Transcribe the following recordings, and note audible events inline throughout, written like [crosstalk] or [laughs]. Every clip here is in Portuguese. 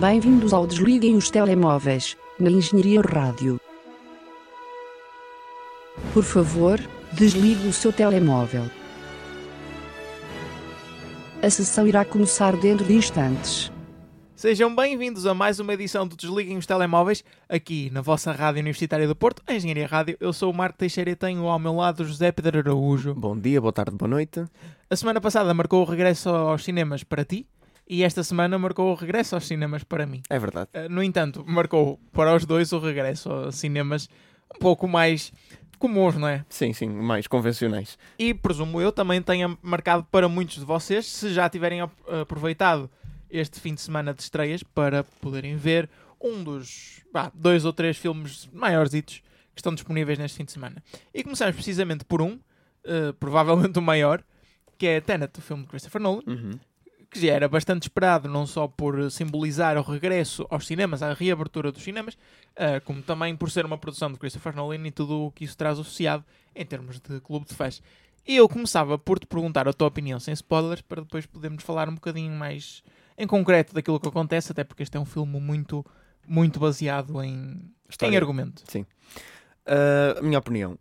Bem-vindos ao Desliguem os Telemóveis, na Engenharia Rádio. Por favor, desligue o seu telemóvel. A sessão irá começar dentro de instantes. Sejam bem-vindos a mais uma edição do Desliguem os Telemóveis, aqui na vossa Rádio Universitária do Porto, a Engenharia Rádio. Eu sou o Marco Teixeira e tenho ao meu lado o José Pedro Araújo. Bom dia, boa tarde, boa noite. A semana passada marcou o regresso aos cinemas para ti e esta semana marcou o regresso aos cinemas para mim. É verdade. Uh, no entanto, marcou para os dois o regresso aos cinemas um pouco mais comuns, não é? Sim, sim, mais convencionais. E presumo eu também tenha marcado para muitos de vocês, se já tiverem aproveitado este fim de semana de estreias para poderem ver um dos bah, dois ou três filmes maiores que estão disponíveis neste fim de semana. E começamos precisamente por um, uh, provavelmente o maior, que é Tenet, o filme de Christopher Nolan, uhum. Que já era bastante esperado, não só por simbolizar o regresso aos cinemas, a reabertura dos cinemas, uh, como também por ser uma produção de Christopher Nolan e tudo o que isso traz associado em termos de clube de fãs. E eu começava por te perguntar a tua opinião sem spoilers, para depois podermos falar um bocadinho mais em concreto daquilo que acontece, até porque este é um filme muito, muito baseado em, em argumento. Sim. Uh, a minha opinião,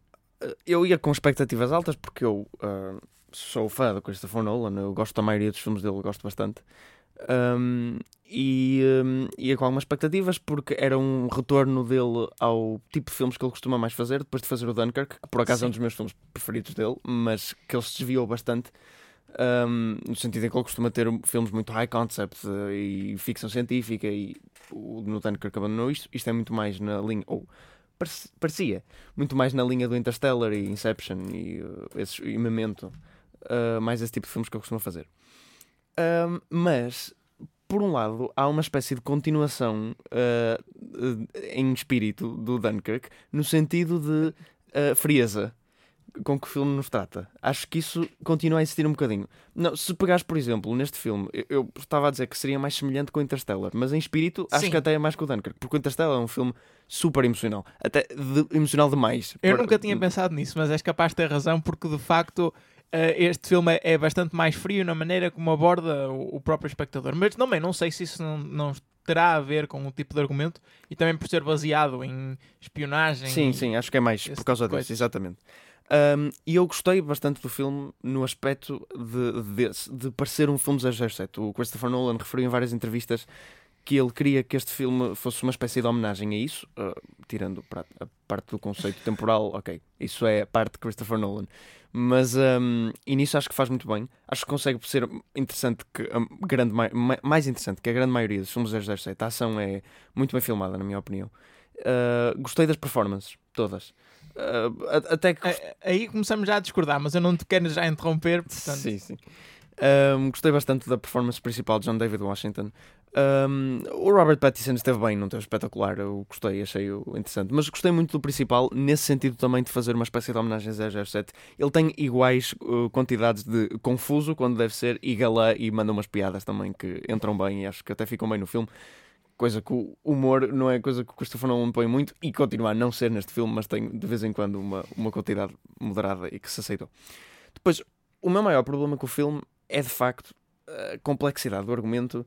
eu ia com expectativas altas porque eu uh, sou fã do Christopher Nolan, eu gosto da maioria dos filmes dele, gosto bastante. Um, e um, ia com algumas expectativas porque era um retorno dele ao tipo de filmes que ele costuma mais fazer depois de fazer o Dunkirk, que por acaso Sim. é um dos meus filmes preferidos dele, mas que ele se desviou bastante um, no sentido em que ele costuma ter filmes muito high concept uh, e ficção científica e o no Dunkirk abandonou isto. Isto é muito mais na linha, ou parecia, muito mais na linha do Interstellar e Inception e, uh, esses, e Memento, uh, mais esse tipo de filmes que ele costuma fazer. Um, mas, por um lado, há uma espécie de continuação uh, em espírito do Dunkirk, no sentido de uh, frieza com que o filme nos trata. Acho que isso continua a existir um bocadinho. Não, se pegares, por exemplo, neste filme, eu, eu estava a dizer que seria mais semelhante com o Interstellar, mas em espírito acho Sim. que até é mais com o Dunkirk, porque o Interstellar é um filme super emocional, até de, emocional demais. Eu nunca tinha pensado nisso, mas és capaz de ter razão, porque de facto Uh, este filme é, bastante mais frio na maneira como aborda o, o próprio espectador. Mas também não sei se isso não, não, terá a ver com o tipo de argumento e também por ser baseado em espionagem. Sim, sim, acho que é mais por causa tipo disso, exatamente. Um, e eu gostei bastante do filme no aspecto de, de, parecer um filme 007. O Christopher Nolan referiu em várias entrevistas que ele queria que este filme fosse uma espécie de homenagem a isso, uh, tirando a parte do conceito temporal, [laughs] ok, isso é a parte de Christopher Nolan. Mas um, e nisso acho que faz muito bem. Acho que consegue ser interessante que a grande mais interessante que a grande maioria dos filmes 007. A ação é muito bem filmada, na minha opinião. Uh, gostei das performances, todas. Uh, até que... Aí começamos já a discordar, mas eu não te quero já interromper. Portanto... Sim, sim. Um, gostei bastante da performance principal de John David Washington. Um, o Robert Pattinson esteve bem, não teve espetacular. Eu gostei, achei interessante. Mas gostei muito do principal, nesse sentido também de fazer uma espécie de homenagem a 007. Ele tem iguais uh, quantidades de confuso, quando deve ser, e galã, e manda umas piadas também que entram bem e acho que até ficam bem no filme coisa que o humor não é coisa que o Christopher Nolan põe muito e continua a não ser neste filme, mas tem de vez em quando uma, uma quantidade moderada e que se aceitou. Depois, o meu maior problema com o filme é de facto a complexidade do argumento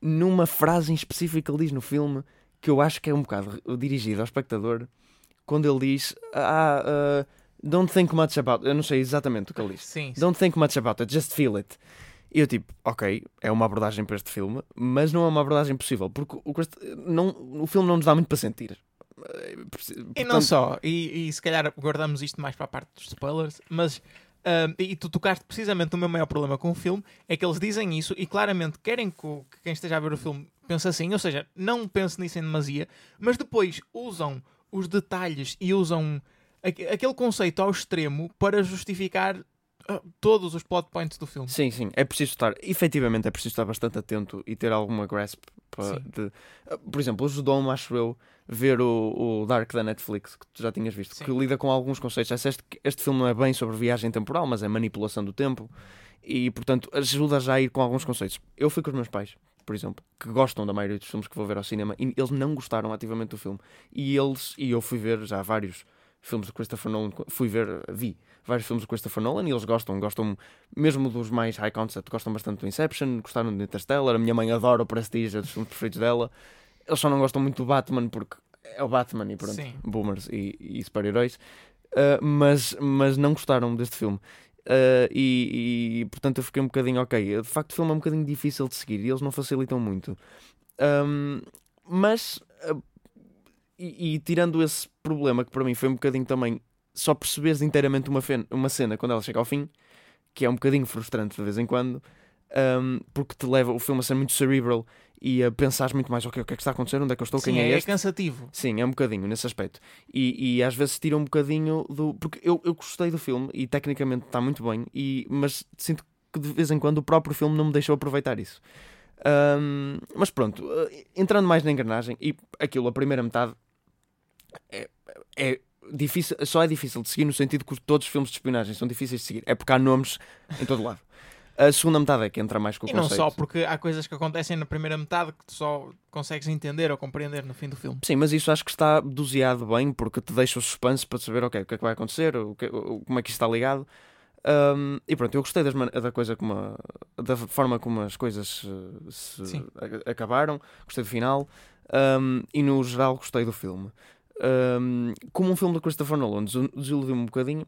numa frase em específico que ele diz no filme que eu acho que é um bocado dirigida ao espectador quando ele diz ah, uh, don't think much about eu não sei exatamente o que ele diz sim, sim. don't think much about it, just feel it e eu tipo, ok, é uma abordagem para este filme, mas não é uma abordagem possível, porque o, não, o filme não nos dá muito para sentir. Portanto... E não só, e, e, se calhar guardamos isto mais para a parte dos spoilers, mas uh, e tu tocaste precisamente o meu maior problema com o filme, é que eles dizem isso e claramente querem que, que quem esteja a ver o filme pense assim, ou seja, não pense nisso em demasia, mas depois usam os detalhes e usam aquele conceito ao extremo para justificar todos os plot points do filme. Sim, sim. É preciso estar, efetivamente, é preciso estar bastante atento e ter alguma grasp. Para, de, ah, por exemplo, ajudou-me, acho eu, ver o, o, Dark da Netflix, que tu já tinhas visto, sim. que lida com alguns conceitos. Já disseste que este filme não é bem sobre viagem temporal, mas é manipulação do tempo e, portanto, ajuda já a ir com alguns conceitos. Eu fui com os meus pais, por exemplo, que gostam da maioria dos filmes que vou ver ao cinema e eles não gostaram ativamente do filme. E eles, e eu fui ver já vários filmes de Christopher Nolan, fui ver, vi vários filmes de Christopher Nolan e eles gostam, gostam mesmo dos mais high concept, gostam bastante do Inception, gostaram do Interstellar, a minha mãe adora o Prestige, é dos filmes preferidos dela. Eles só não gostam muito do Batman porque é o Batman e pronto, Sim. boomers e, e super-heróis. Uh, mas, mas não gostaram deste filme. Uh, e, e, portanto eu fiquei um bocadinho ok. De facto, o filme é um bocadinho difícil de seguir e eles não facilitam muito. Um, mas, uh, e, e, tirando esse problema, que para mim foi um bocadinho também só perceberes inteiramente uma, uma cena quando ela chega ao fim, que é um bocadinho frustrante de vez em quando, um, porque te leva o filme a ser muito cerebral e a pensar muito mais, ok, o que é que está a acontecer, onde é que eu estou, Sim, quem é, é este? cansativo. Sim, é um bocadinho nesse aspecto. E, e às vezes tira um bocadinho do. Porque eu, eu gostei do filme e tecnicamente está muito bem, e, mas sinto que de vez em quando o próprio filme não me deixou aproveitar isso. Um, mas pronto, eh, entrando mais na engrenagem, e aquilo, a primeira metade é, é difícil, só é difícil de seguir no sentido que todos os filmes de espionagem são difíceis de seguir. É porque há nomes em todo lado. A segunda metade é que entra mais com o E conceito. não só, porque há coisas que acontecem na primeira metade que tu só consegues entender ou compreender no fim do filme. Sim, mas isso acho que está doseado bem porque te deixa o suspense para saber okay, o que é que vai acontecer, o que, como é que isto está ligado. Um, e pronto, eu gostei das, da coisa como a, da forma como as coisas uh, se a, acabaram, gostei do final um, e no geral gostei do filme. Um, como um filme do Christopher Nolan desiludiu-me um bocadinho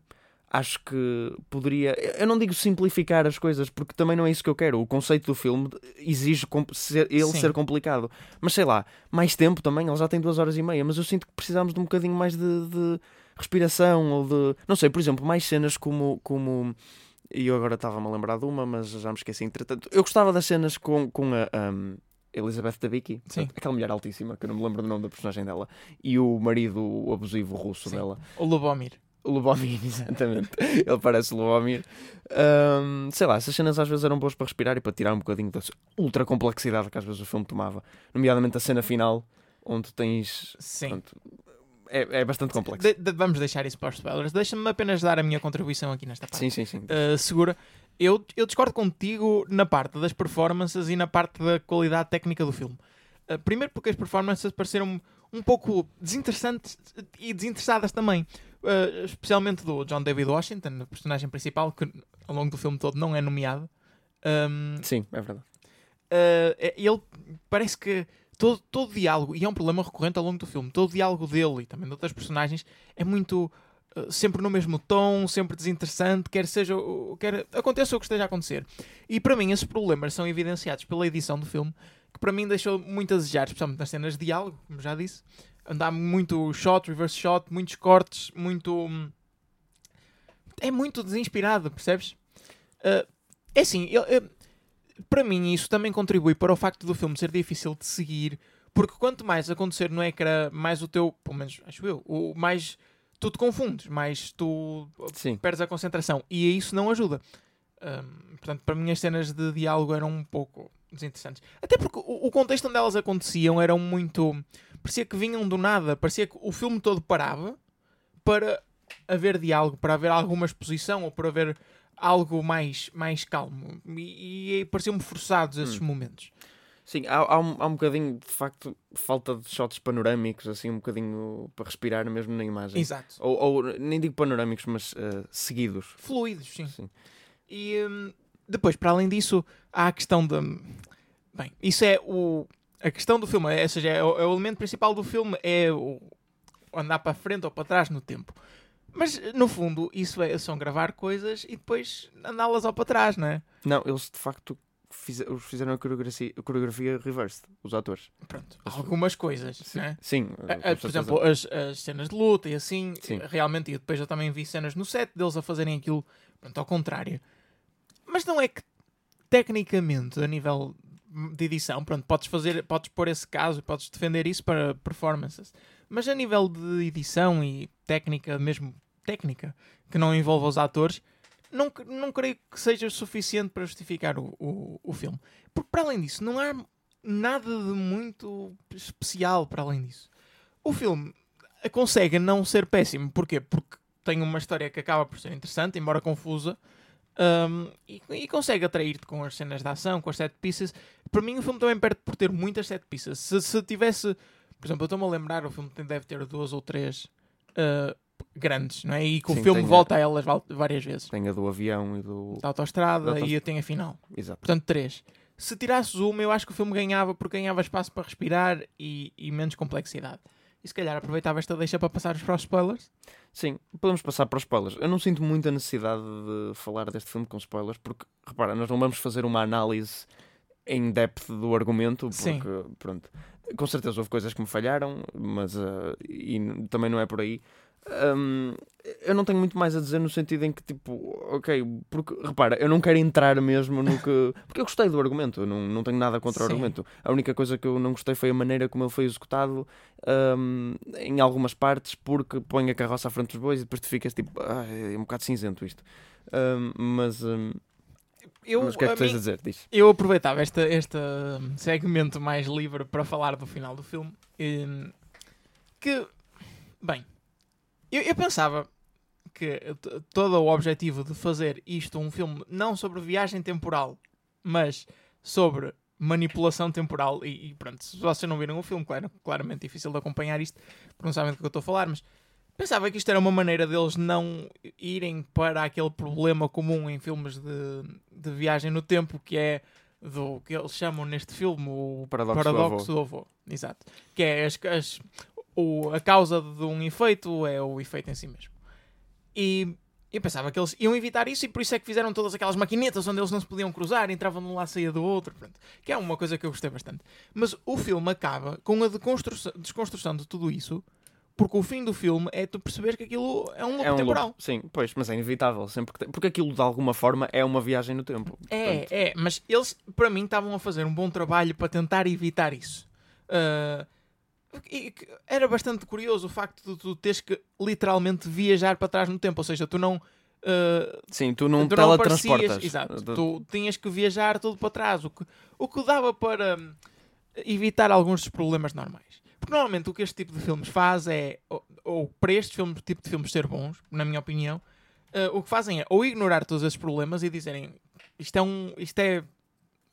acho que poderia. Eu não digo simplificar as coisas, porque também não é isso que eu quero. O conceito do filme exige ser, ele Sim. ser complicado. Mas sei lá, mais tempo também, ele já tem duas horas e meia, mas eu sinto que precisamos de um bocadinho mais de, de respiração ou de. Não sei, por exemplo, mais cenas como. como e eu agora estava-me a lembrar de uma, mas já me esqueci entretanto. Eu gostava das cenas com, com a. Um, Elizabeth Debicki, aquela mulher altíssima, que eu não me lembro do nome da personagem dela, e o marido abusivo russo Sim. dela. O Lubomir. O Lubomir, [laughs] exatamente. Ele parece Lubomir. Um, sei lá, essas cenas às vezes eram boas para respirar e para tirar um bocadinho da ultra complexidade que às vezes o filme tomava. Nomeadamente a cena final, onde tens. Sim. Pronto, é, é bastante complexo. De, de, vamos deixar isso para os spoilers. Deixa-me apenas dar a minha contribuição aqui nesta parte. Sim, sim, sim. Uh, segura. Eu, eu discordo contigo na parte das performances e na parte da qualidade técnica do filme. Uh, primeiro porque as performances pareceram um pouco desinteressantes e desinteressadas também. Uh, especialmente do John David Washington, o personagem principal, que ao longo do filme todo não é nomeado. Um, Sim, é verdade. Uh, ele parece que todo, todo diálogo, e é um problema recorrente ao longo do filme, todo diálogo dele e também de outras personagens é muito uh, sempre no mesmo tom, sempre desinteressante, quer seja quer aconteça o que esteja a acontecer. E para mim esses problemas são evidenciados pela edição do filme, que para mim deixou muito a desejar, especialmente nas cenas de diálogo, como já disse andar muito shot, reverse shot, muitos cortes, muito. É muito desinspirado, percebes? Uh, é assim, para mim isso também contribui para o facto do filme ser difícil de seguir, porque quanto mais acontecer no ecrã, mais o teu, pelo menos acho eu, o mais tu te confundes, mais tu Sim. perdes a concentração e isso não ajuda. Um, portanto, para mim as cenas de diálogo eram um pouco desinteressantes. Até porque o, o contexto onde elas aconteciam eram muito parecia que vinham do nada, parecia que o filme todo parava para haver diálogo, para haver alguma exposição ou para haver algo mais, mais calmo. E, e pareciam-me forçados esses hum. momentos. Sim, há, há, um, há um bocadinho, de facto, falta de shots panorâmicos, assim, um bocadinho para respirar mesmo na imagem. Exato. Ou, ou nem digo panorâmicos, mas uh, seguidos. Fluidos, sim. sim. E um, depois, para além disso, há a questão de. Bem, isso é o, a questão do filme, ou seja, é o, é o elemento principal do filme é o andar para frente ou para trás no tempo. Mas, no fundo, isso é, são gravar coisas e depois andá-las ao para trás, não é? Não, eles de facto fiz, fizeram a coreografia, a coreografia reverse, os atores. Pronto, algumas coisas, sim, né? sim a, a, por exemplo, as, as, cenas de luta e assim, sim. realmente, e depois eu também vi cenas no set deles a fazerem aquilo, pronto, ao contrário. Mas não é que, tecnicamente, a nível de edição, pronto, podes fazer, podes pôr esse caso, podes defender isso para performances. Mas a nível de edição e técnica, mesmo técnica, que não envolva os atores, não, não creio que seja suficiente para justificar o, o, o filme. Porque para além disso, não há nada de muito especial para além disso. O filme consegue não ser péssimo. Porquê? Porque tem uma história que acaba por ser interessante, embora confusa, um, e, e, consegue atrair-te com as cenas de ação, com as set pieces. Para mim, o filme também perde por ter muitas set pieces. Se, se tivesse, por exemplo, eu estou-me a lembrar, o filme deve ter duas ou três uh, grandes, não é? E que o Sim, filme tem a- volta a elas várias vezes. Tem a do avião e do. Da autostrada Da e eu tenho a final. Exato. Portanto, três. Se tirasses uma, eu acho que o filme ganhava porque ganhava espaço para respirar e, e menos complexidade. E se calhar aproveitava esta deixa para passar para os spoilers. Sim, podemos passar para os spoilers. Eu não sinto muita necessidade de falar deste filme com spoilers, porque, repara, nós não vamos fazer uma análise em depth do argumento, Sim. porque, pronto, com certeza houve coisas que me falharam, mas uh, e também não é por aí. Hum, eu não tenho muito mais a dizer no sentido em que, tipo, ok, porque, repara, eu não quero entrar mesmo no que. [laughs] Porque eu gostei do argumento, eu não, não tenho nada contra o Sim. argumento. A única coisa que eu não gostei foi a maneira como ele foi executado hum, em algumas partes, porque põe a carroça à frente dos bois e depois tu ficas tipo, "Ah, é um bocado cinzento isto. Hum, mas, hum, Eu, mas o que é que tens mim- a dizer? Diz. Eu aproveitava este, este segmento mais livre para falar do final do filme. hum, Que, bem, eu, eu pensava que todo o objetivo de fazer isto um filme não sobre viagem temporal, mas sobre manipulação temporal. E, e pronto, se vocês não viram o filme, claro, claramente difícil de acompanhar isto, porque não sabem do que eu estou a falar, mas pensava que isto era uma maneira deles não irem para aquele problema comum em filmes de, de viagem no tempo, que é do que eles chamam neste filme o Paradoxo do paradoxo do avô. Exato. Que é as, as- o, a causa de um efeito é o efeito em si mesmo. E eu pensava que eles iam evitar isso e por isso é que fizeram todas aquelas maquinetas onde eles não se podiam cruzar, entravam de um lado, saía do outro, pronto. que é uma coisa que eu gostei bastante. Mas o filme acaba com a desconstrução de tudo isso, porque o fim do filme é tu perceber que aquilo é um loop É um temporal. loop. Sim, pois, mas é inevitável, sempre que porque aquilo de alguma forma é uma viagem no tempo. É, Portanto, é, mas eles, para mim, estavam a fazer um bom trabalho para tentar evitar isso. Ah, e era bastante curioso o facto de tu teres que literalmente viajar para trás no tempo, ou seja, tu não. ah, Sim, tu não tu teletransportas. Exato. De- Tu tinhas que viajar tudo para trás, o que, o que dava para hum, evitar alguns dos problemas normais. Porque normalmente o que este tipo de filmes faz é, ou, ou para este filme, tipo de filmes ser bons, na minha opinião, eh, o que fazem é ou ignorar todos esses problemas e dizerem isto é um. Isto é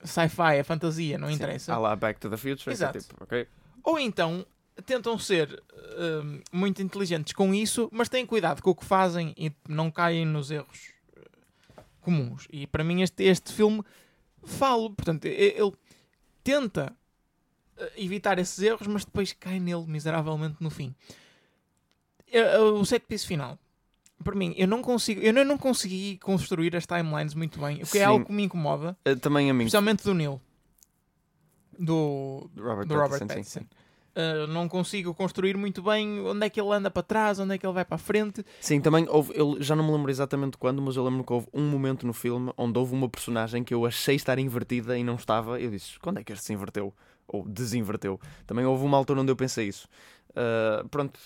sci-fi, é fantasia, não Sim, interessa. há lá Back to the Future, é Exato. tipo, ok? Ou então tentam ser hum, muito inteligentes com isso, mas têm cuidado com o que fazem e não caem nos erros eh, comuns. E para mim este, este filme falo, portanto, ele tenta eh, evitar esses erros, mas depois cai nele miseravelmente no fim. Eh, eh, O set piece final. Para mim, eu não consigo, eu não- não consegui construir as timelines muito bem, o que é Sim. algo que me incomoda, Eh, Também a mim, especialmente do Neil, do, Robert do Robert Pattinson, Pattinson. Uh, não consigo construir muito bem onde é que ele anda para trás, onde é que ele vai para a frente. Sim, também houve, eu já não me lembro exatamente quando, mas eu lembro que houve um momento no filme onde houve uma personagem que eu achei estar invertida e não estava. Eu disse, quando é que este se inverteu? Ou desinverteu? Também houve uma altura onde eu pensei isso. Ah, pronto,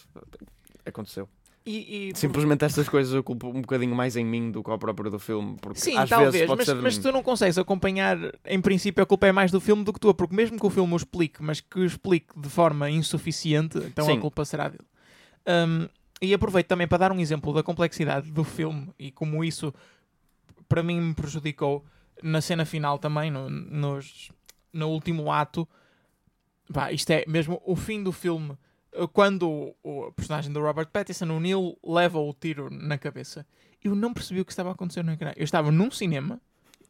aconteceu. E, e- Simplesmente estas coisas eu culpo um bocadinho mais em mim do que ao próprio do filme. Porque Sim, às talvez, vezes pode mas, ser mas tu não consegues acompanhar, em princípio, a culpa é mais do filme do que tua, porque mesmo que o filme o explique, mas que o explique de forma insuficiente, então Sim. a culpa será dele. Um, e aproveito também para dar um exemplo da complexidade do filme e como isso, para mim, me prejudicou na cena final também, no, nos, no último ato. Pá, isto é mesmo o fim do filme. Quando o, o personagem do Robert Pattinson, o Neil, leva o tiro na cabeça, eu não percebi o que estava a acontecer no ecrã. Eu estava num cinema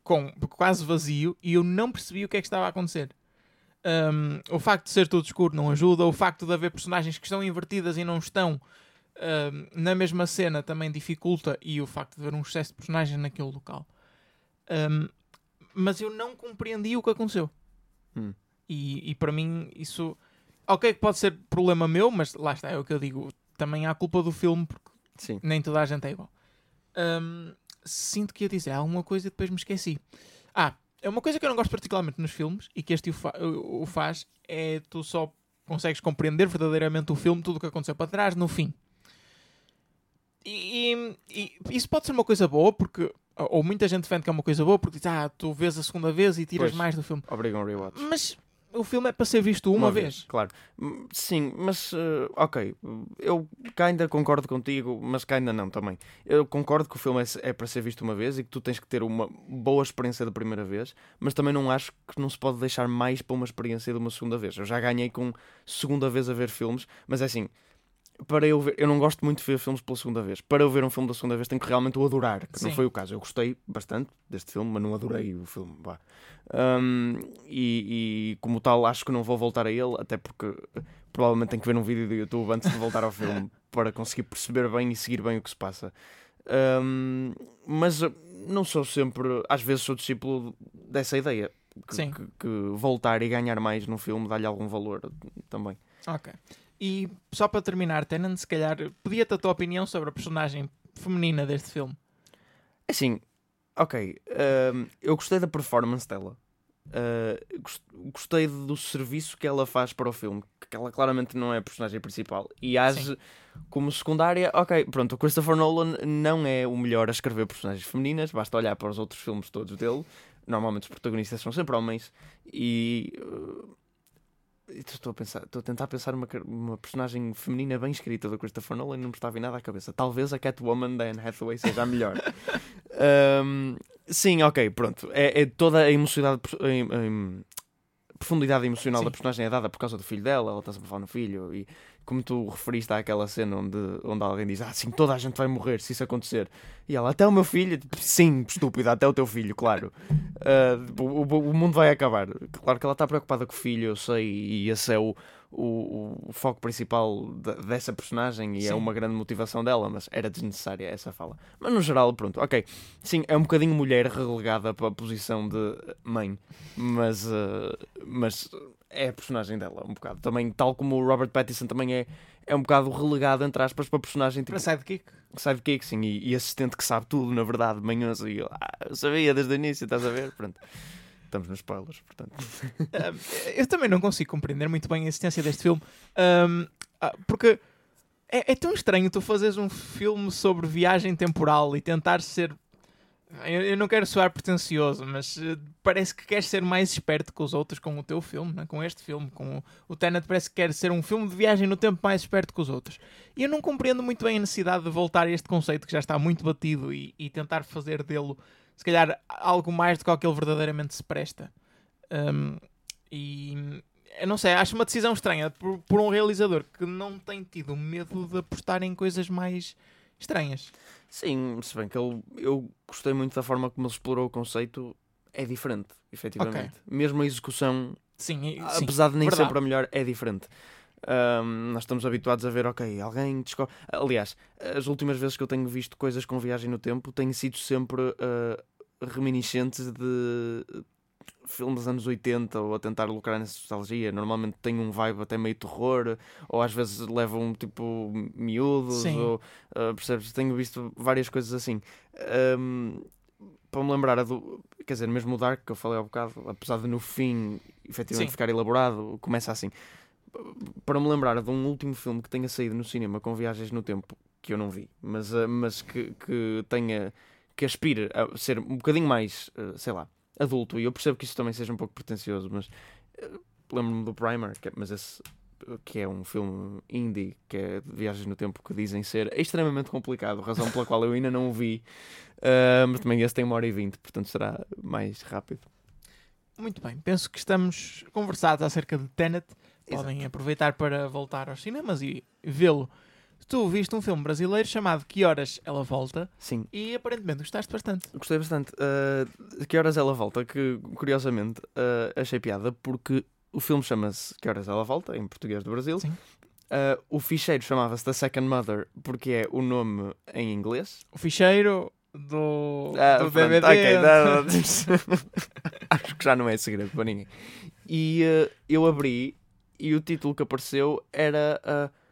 com quase vazio e eu não percebi o que é que estava a acontecer. Um, o facto de ser tudo escuro não ajuda, o facto de haver personagens que estão invertidas e não estão um, na mesma cena também dificulta, e o facto de haver um excesso de personagens naquele local. Um, mas eu não compreendi o que aconteceu. Hum. E, e para mim isso. Ok, que pode ser problema meu, mas lá está, é o que eu digo. Também há culpa do filme, porque Sim. nem toda a gente é igual. Hum, sinto que ia dizer alguma coisa e depois me esqueci. Ah, é uma coisa que eu não gosto particularmente nos filmes e que este o, fa- o- faz é tu só consegues compreender verdadeiramente o filme, tudo o que aconteceu para trás, no fim. E, e- e isso pode ser uma coisa boa, porque. Ou muita gente defende que é uma coisa boa, porque diz, ah, tu vês a segunda vez e tiras Pois. mais do filme. Obrigam rewatch. Mas o filme é para ser visto uma, vez. Claro. Hum, Sim, mas eh, ok. Eu cá ainda concordo contigo, mas cá ainda não também. Eu concordo que o filme é, é para ser visto uma vez e que tu tens que ter uma boa experiência da primeira vez, mas também não acho que não se pode deixar mais para uma experiência de uma segunda vez. Eu já ganhei com segunda vez a ver filmes, mas é assim. Para eu ver, eu não gosto muito de ver filmes pela segunda vez. Para eu ver um filme da segunda vez tenho que realmente o adorar, que Sim. não foi o caso. Eu gostei bastante deste filme, mas não adorei o filme. vá. Um, e, e como tal, acho que não vou voltar a ele, até porque eh, provavelmente tenho que ver um vídeo do YouTube antes de voltar ao filme [laughs] para conseguir perceber bem e seguir bem o que se passa. Um, mas eh, não sou sempre, às vezes sou discípulo dessa ideia. Que, Sim. que- que voltar e ganhar mais no filme dá-lhe algum valor também. Ok. E só para terminar, Tenant, se calhar, podia-te a tua opinião sobre a personagem feminina deste filme. Assim, ok. hum, eu gostei da performance dela. Uh, gos- gostei do serviço que ela faz para o filme. Que ela claramente não é a personagem principal. E age Sim. como secundária. Ok, pronto. O Christopher Nolan não é o melhor a escrever personagens femininas. Basta olhar para os outros filmes todos dele. Normalmente os protagonistas são sempre homens. E. uh, Estou a, pensar, estou a tentar pensar uma, uma personagem feminina bem escrita do Christopher Nolan e não me estava em nada à cabeça. Talvez a Catwoman da Anne Hathaway seja a melhor. [laughs] Um, sim, ok, pronto. É, é toda a emocionalidade, em- em- profundidade emocional Sim. da personagem é dada por causa do filho dela, ela está sempre a falar no filho. E como tu referiste àquela cena onde, onde alguém diz: Ah, sim, toda a gente vai morrer se isso acontecer. E ela, até o meu filho, sim, estúpida, até o teu filho, claro. Ah, o, o- o mundo vai acabar. Claro que ela está preocupada com o filho, eu sei, e esse é o, o, o foco principal de- dessa personagem e Sim. é uma grande motivação dela, mas era desnecessária essa fala. Mas no geral, pronto, ok. Sim, é um bocadinho mulher relegada para a posição de mãe, mas, ah, mas é a personagem dela, um bocado. Também, tal como o Robert Pattinson também é, é um bocado relegado, entre aspas, para a personagem tipo, Para sidekick? sidekick, sim, e, e assistente que sabe tudo, na verdade, manhoso, e eu, ah, eu sabia desde o início, estás a ver? Pronto. Estamos nos spoilers, portanto. Um, [laughs] eu também não consigo compreender muito bem a existência deste filme. Um, ah, porque é, é tão estranho tu fazeres um filme sobre viagem temporal e tentar ser. Eu, eu não quero soar pretencioso, mas eh, parece que queres ser mais esperto que os outros com o teu filme, né? com este filme. Com o, o Tenet parece que quer ser um filme de viagem no tempo mais esperto que os outros. E eu não compreendo muito bem a necessidade de voltar a este conceito que já está muito batido e, e tentar fazer dele, se calhar, algo mais do que ele verdadeiramente se presta. Um, e eu não sei, acho uma decisão estranha por, por um realizador que não tem tido medo de apostar em coisas mais estranhas. Sim, se bem que ele, eu gostei muito da forma como ele explorou o conceito, é diferente, efetivamente. Mesmo a execução, Sim, sim. apesar de nem verdade. sempre a melhor, é diferente. Ahm, nós estamos habituados a ver, ok, alguém descobre. Aliás, as últimas vezes que eu tenho visto coisas com viagem no tempo têm sido sempre ah, reminiscentes de filmes dos anos 80 ou a tentar lucrar nessa nostalgia. Normalmente tem um vibe até meio terror, ou às vezes levam tipo miúdos, Sim. ou ah, percebes? Tenho visto várias coisas assim. Ahm, para me lembrar, do, quer dizer, mesmo o Dark que eu falei há bocado, apesar de no fim efetivamente Sim. ficar elaborado, começa assim. Para me lembrar de um último filme que tenha saído no cinema com viagens no tempo, que eu não vi, mas, ah, mas que, que tenha que aspire a ser um bocadinho mais, ah, sei lá, adulto, e eu percebo que isso também seja um pouco pretencioso, mas eh, lembro-me do Primer, que é, mas esse que é um filme indie, que é de viagens no tempo, que dizem ser extremamente complicado, razão pela qual eu ainda não o vi, Ah, mas também esse tem uma hora e vinte, portanto será mais rápido. Muito bem, penso que estamos conversados acerca de Tenet. Podem aproveitar para voltar aos cinemas e vê-lo. Tu viste um filme brasileiro chamado Que Horas Ela Volta Sim, e aparentemente gostaste bastante. gostei bastante. Ah, que horas ela volta? Que curiosamente ah, achei piada porque o filme chama-se Que horas ela volta, em português do Brasil. Sim. Ah, o ficheiro chamava-se The Second Mother porque é o nome em inglês. O ficheiro do, Ah, do pronto, DVD. ok, dá- [laughs] [laughs] Acho que já não é segredo para ninguém. E eh, eu abri e o título que apareceu era. Uh,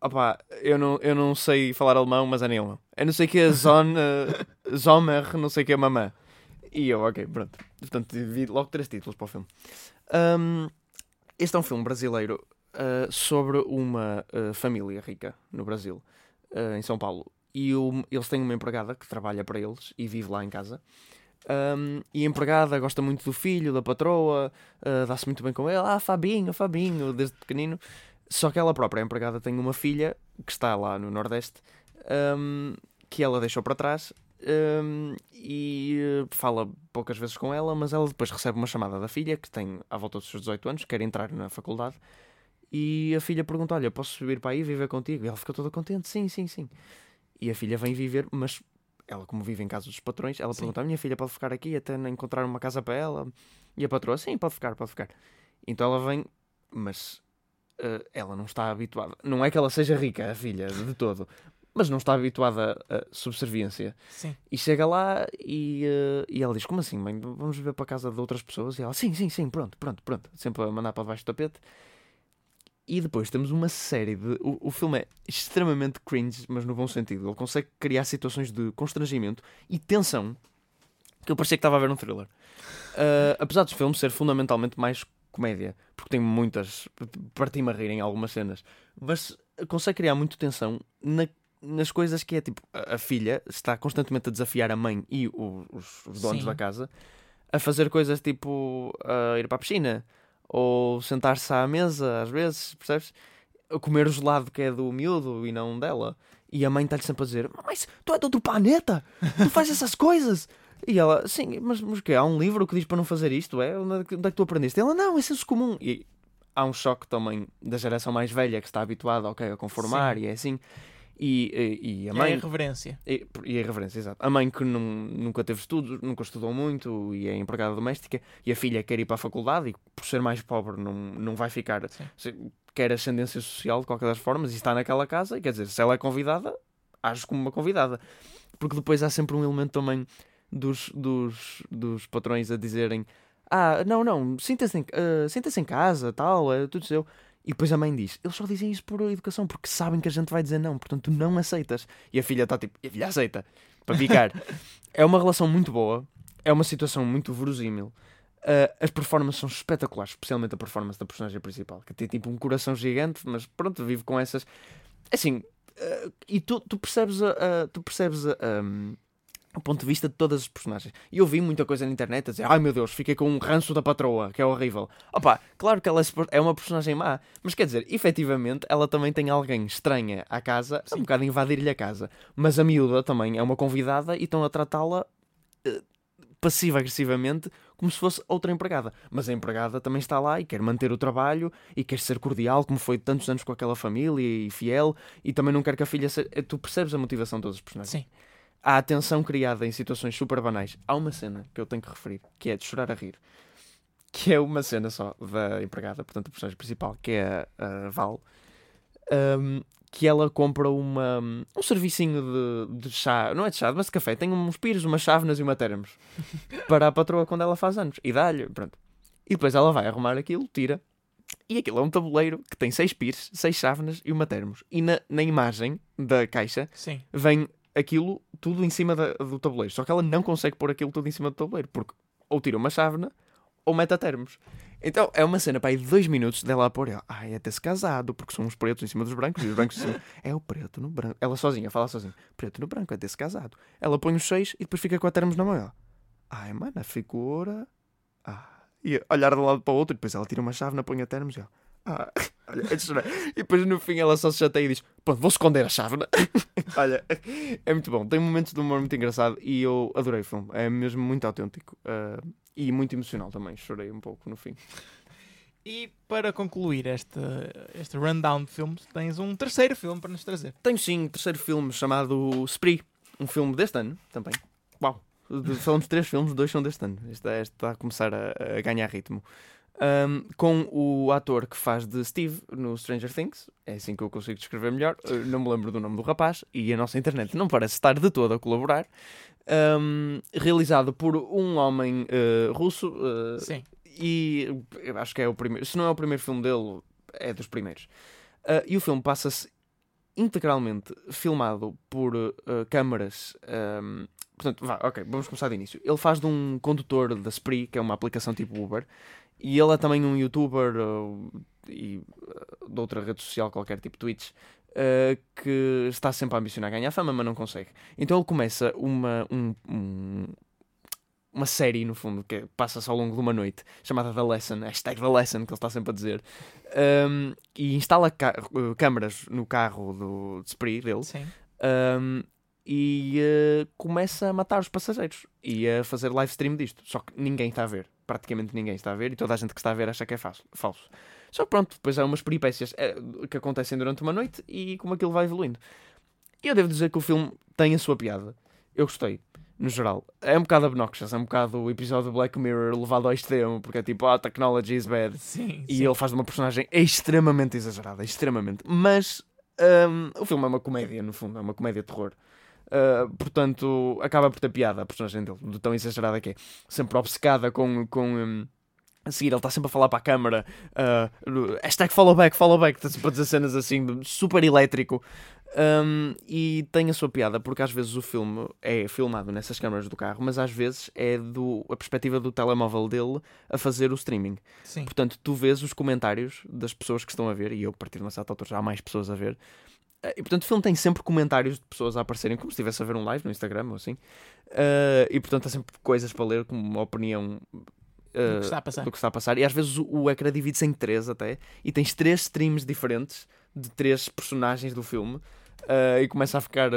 opá, eu não, eu não sei falar alemão, mas é alemão. Eu não sei que é Zon, uh, [laughs] Zomer, não sei que é mamã. E eu, ok, pronto. Portanto, vi logo três títulos para o filme. Um, este é um filme brasileiro uh, sobre uma uh, família rica no Brasil, uh, em São Paulo. E o- eles têm uma empregada que trabalha para eles e vive lá em casa. Um, e a empregada gosta muito do filho, da patroa, dá-se muito bem com ele. Ah, Fabinho, Fabinho, desde pequenino. Só que ela própria, a empregada, tem uma filha que está lá no Nordeste um, que ela deixou para trás um, e uh, fala poucas vezes com ela, mas ela depois recebe uma chamada da filha que tem à volta dos seus 18 anos, quer entrar na faculdade E a filha pergunta: Olha, posso vir para aí viver contigo? E ela fica toda contente: Sim, sim, sim. E a filha vem viver, mas ela, como vive em casa dos patrões, ela Sim. pergunta: A minha filha pode ficar aqui até encontrar uma casa para ela? E a patroa: Sim, pode ficar, pode ficar. Então ela vem, mas eh, ela não está habituada. Não é que ela seja rica, a filha, de todo, mas não está habituada a subserviência. Sim. E chega lá e, eh, e ela diz: Como assim, mãe? Vamos ver para a casa de outras pessoas? E ela: Sim, sim, sim, pronto, pronto, pronto. Sempre a mandar para debaixo do tapete. E depois temos uma série de. O, o filme é extremamente cringe, mas no bom sentido. Ele consegue criar situações de constrangimento e tensão que eu parecia que estava a ver um thriller. Ah, apesar dos filmes ser fundamentalmente mais comédia, porque tem muitas. parti-me a rir em algumas cenas, mas consegue criar muito tensão na- nas coisas que é tipo: a, a filha está constantemente a desafiar a mãe e o- os, os donos Sim. da casa a fazer coisas tipo a ir para a piscina ou sentar-se à mesa, às vezes, percebes? A comer o gelado que é do miúdo e não dela. E a mãe está-lhe sempre a dizer: Mas tu é de outro planeta? Tu fazes essas coisas? E ela: Sim, mas, mas o quê? Há um livro que diz para não fazer isto? É? Onde é que, onde é que tu aprendeste? E ela: Não, é senso comum. E há um choque também da geração mais velha que está habituada ok, a conformar Sim. e é assim. E, e, e a E mãe. é reverência. E, e a referência, exato. A mãe que nun- nunca teve estudos, nunca estudou muito e é empregada doméstica, e a filha quer ir para a faculdade e, por ser mais pobre, não, não vai ficar. Sim. Quer ascendência social de qualquer das formas e está naquela casa, e quer dizer, se ela é convidada, age como uma convidada. Porque depois há sempre um elemento também dos, dos, dos patrões a dizerem: Ah, não, não, sinta-se em, ah, sinta-se em casa, tal, é tudo seu. E depois a mãe diz: Eles só dizem isso por educação, porque sabem que a gente vai dizer não, portanto tu não aceitas. E a filha está tipo: E a filha aceita, para picar. [laughs] é uma relação muito boa, é uma situação muito verosímil. Ah, as performances são espetaculares, especialmente a performance da personagem principal, que tem tipo um coração gigante, mas pronto, vive com essas. Assim, ah, e tu, tu percebes, a, a- tu percebes a, um, o ponto de vista de todas as personagens. E eu vi muita coisa na internet a dizer: Ai meu Deus, fiquei com um ranço da patroa, que é horrível. Opa, claro que ela é é uma personagem má, mas quer dizer, efetivamente, ela também tem alguém estranha à casa, é um Sim. bocado a invadir-lhe a casa. Mas a miúda também é uma convidada e estão a tratá-la eh, passiva-agressivamente como se fosse outra empregada. Mas a empregada também está lá e quer manter o trabalho e quer ser cordial, como foi tantos anos com aquela família e fiel, e também não quer que a filha seja. eh, Tu percebes a motivação de todos os personagens. Sim. Há a tensão criada em situações super banais. Há uma cena que eu tenho que referir, que é de chorar a rir. Que é uma cena só da empregada, portanto, a personagem principal, que é a, a Val, um, que ela compra uma, um servicinho de, de chá, não é de chá, mas de café. Tem uns pires, umas chávenas e uma termos [laughs] para a patroa quando ela faz anos. E dá-lhe, pronto. E depois ela vai arrumar aquilo, tira. E aquilo é um tabuleiro que tem seis pires, seis chávenas e uma termos. E na, na imagem da caixa Sim. vem aquilo tudo em cima da- do tabuleiro. Só que ela não consegue pôr aquilo tudo em cima do tabuleiro, porque ou tira uma chávena ou mete a termos. Então é uma cena para aí dois minutos dela a pôr. Ai, é ter-se casado, porque são os pretos em cima dos brancos e os brancos em cima. [laughs] É o preto no branco. Ela sozinha, fala sozinha. Preto no branco, é ter-se casado. Ela põe os seis e depois fica com a termos na mão. Ai, mano, a figura. Ah. E olhar de um lado para o outro, e depois ela tira uma chávena, põe a termos e ela. Ah, [laughs] é. E depois no fim ela só se chateia e diz: Pronto, vou esconder a chávena. [laughs] olha, [laughs] é muito bom. Tem momentos de humor muito engraçado e eu adorei o filme. É mesmo muito autêntico ah, e muito emocional também. Chorei um pouco no fim. E para concluir este, este rundown de filmes, tens um terceiro filme para nos trazer. Tenho sim um terceiro filme chamado Spree, um filme deste ano também. Uau! Falamos de três filmes, dois são deste ano. Este, este está a começar a, a ganhar ritmo. Um, com o ator que faz de Steve no Stranger Things, é assim que eu consigo descrever melhor. Uh, não me lembro do nome do rapaz e a nossa internet não parece estar de todo a colaborar. Um, realizado por um homem uh, russo uh, Sim. e eu acho que é o primeiro. Se não é o primeiro filme dele, é dos primeiros. Uh, e o filme passa-se integralmente filmado por câmaras. um, portanto, vá, ok, vamos começar de início. Ele faz de um condutor da Spree, que é uma aplicação tipo Uber, e ele é também um youtuber uh, e uh, de outra rede social, qualquer tipo Twitch. uh, que está sempre a ambicionar ganhar fama, mas não consegue. Então ele começa uma, um- um, uma série, no fundo, que passa-se ao longo de uma noite, chamada The Lesson, hashtag The Lesson, que ele está sempre a dizer, um, e instala câmaras no carro do de Spree dele Sim. um, e uh, começa a matar os passageiros e a fazer live stream disto. Só que ninguém está a ver, praticamente ninguém está a ver, e toda a gente que está a ver acha que é falso. falso. Só que pronto, depois há umas peripécias eh, que acontecem durante uma noite e como aquilo vai evoluindo. E eu devo dizer que o filme tem a sua piada. Eu gostei, no geral. É um bocado obnoxious, é um bocado o episódio do Black Mirror levado ao extremo, porque é tipo, ah, technology is bad. Sim, E sim. ele faz de uma personagem extremamente exagerada, extremamente. Mas hum, o filme é uma comédia, no fundo, é uma comédia de terror. Uh, portanto, acaba por ter piada a personagem dele, do tão exagerada que é. Sempre obcecada com. com hum, a seguir, ele está sempre a falar para a câmara. Uh, hashtag follow back, follow back. Está sempre a dizer cenas assim, super elétrico. Um, e tem a sua piada, porque às vezes o filme é filmado nessas câmaras do carro, mas às vezes é do, a perspectiva do telemóvel dele a fazer o streaming. Sim. Portanto, tu vês os comentários das pessoas que estão a ver, e eu, a partir de uma certa altura, já há mais pessoas a ver. Eh, E portanto, o filme tem sempre comentários de pessoas a aparecerem, como se estivesse a ver um live no Instagram ou assim. Eh, e portanto, há sempre coisas para ler, como uma opinião eh, Do que está a passar. do que está a passar. E às vezes o, o ecrã divide-se em três até, e tens três streams diferentes de três personagens do filme, eh, e começa a ficar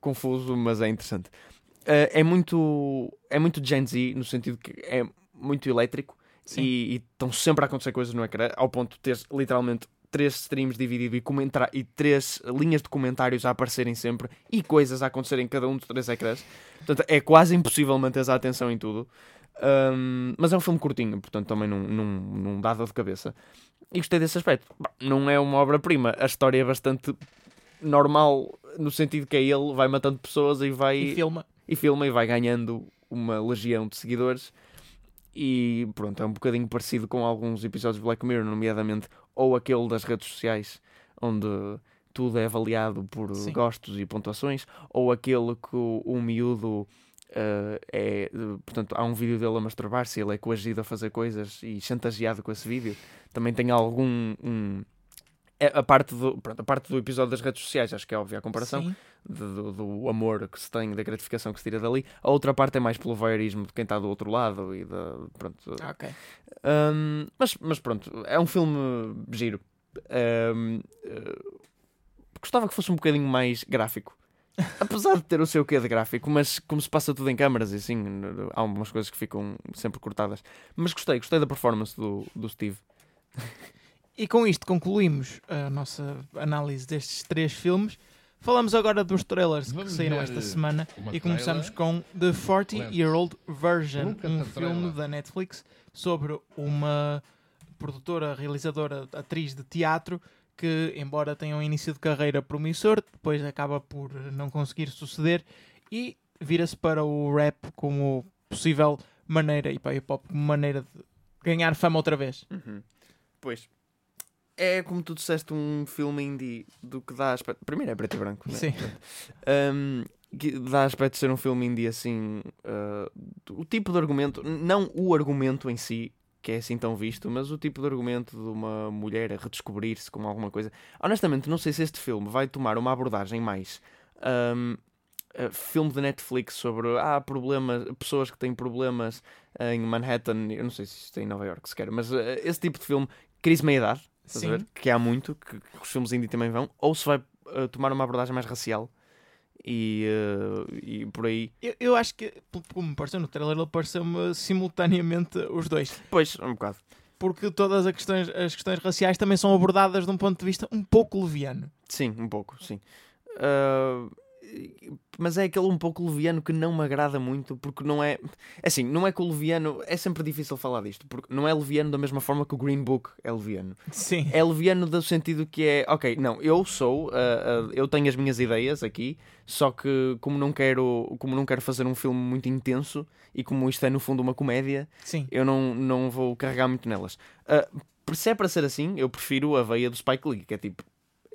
confuso, mas é interessante. É muito é muito Gen Z, no sentido que é muito elétrico Sim. e, e estão sempre a acontecer coisas no ecrã, ao ponto de ter literalmente três streams divididos e, comentar, e três linhas de comentários a aparecerem sempre e coisas a acontecerem em cada um dos três ecrãs. Portanto, é quase impossível manter a atenção em tudo. Um, mas é um filme curtinho, portanto também não, não, não dá dor de cabeça. E gostei desse aspecto. Bah, Não é uma obra-prima, a história é bastante normal, no sentido que é ele vai matando pessoas e vai E filma. e filma e vai ganhando uma legião de seguidores. E pronto, é um bocadinho parecido com alguns episódios de Black Mirror, nomeadamente ou aquele das redes sociais, onde tudo é avaliado por Sim. gostos e pontuações, ou aquele que o, o miúdo eh, é. Portanto, há um vídeo dele a masturbar-se, ele é coagido a fazer coisas e chantageado com esse vídeo. Também tem algum. um- a, parte do, pronto, a parte do episódio das redes sociais, acho que é óbvia a comparação do, do amor que se tem, da gratificação que se tira dali. A outra parte é mais pelo voyeurismo de quem está do outro lado e da, pronto. Ok. Um, mas, mas pronto, é um filme giro. Um, eh, gostava que fosse um bocadinho mais gráfico. [laughs] Apesar de ter o seu quê de gráfico, mas como se passa tudo em câmaras e assim, há algumas coisas que ficam sempre cortadas. Mas gostei, gostei da performance do, do Steve. E com isto concluímos a nossa análise destes três filmes. Falamos agora dos trailers que Vamos saíram ver esta semana e começamos com The 40 Year Old Version, um filme trailer. da Netflix sobre uma produtora, realizadora, atriz de teatro que, embora tenha um início de carreira promissor, depois acaba por não conseguir suceder e vira-se para o rap como possível maneira e para o hip hop como maneira de ganhar fama outra vez. Pois. É como tu disseste, um filme indie do que dá aspecto. Primeiro é preto e branco, né? Sim. Um, que dá aspecto de ser um filme indie assim. uh, o tipo de argumento, não o argumento em si, que é assim tão visto, mas o tipo de argumento de uma mulher a redescobrir-se com alguma coisa. Honestamente, não sei se este filme vai tomar uma abordagem mais. um, uh, filme de Netflix sobre ah, problemas, pessoas que têm problemas uh, em Manhattan, eu não sei se isto é em Nova York sequer, mas uh, esse tipo de filme, crise meia-idade, estás a ver? que há muito, que, que os filmes indie também vão, ou se vai uh, tomar uma abordagem mais racial e, uh, e por aí. Eu, eu acho que, como me pareceu no trailer, ele pareceu-me simultaneamente os dois. Pois, um bocado. Porque todas as questões, as questões raciais também são abordadas de um ponto de vista um pouco leviano. Sim, um pouco, sim. Uh, mas é aquele um pouco leviano que não me agrada muito, porque não é. é Assim, não é que o leviano. É sempre difícil falar disto, porque não é leviano da mesma forma que o Green Book é leviano. Sim. É leviano no sentido que é, ok, não, eu sou, uh, uh, eu tenho as minhas ideias aqui, só que como não quero, como não quero fazer um filme muito intenso e como isto é no fundo uma comédia, Sim. eu não, não vou carregar muito nelas. Uh, se é para ser assim, eu prefiro a veia do Spike Lee, que é tipo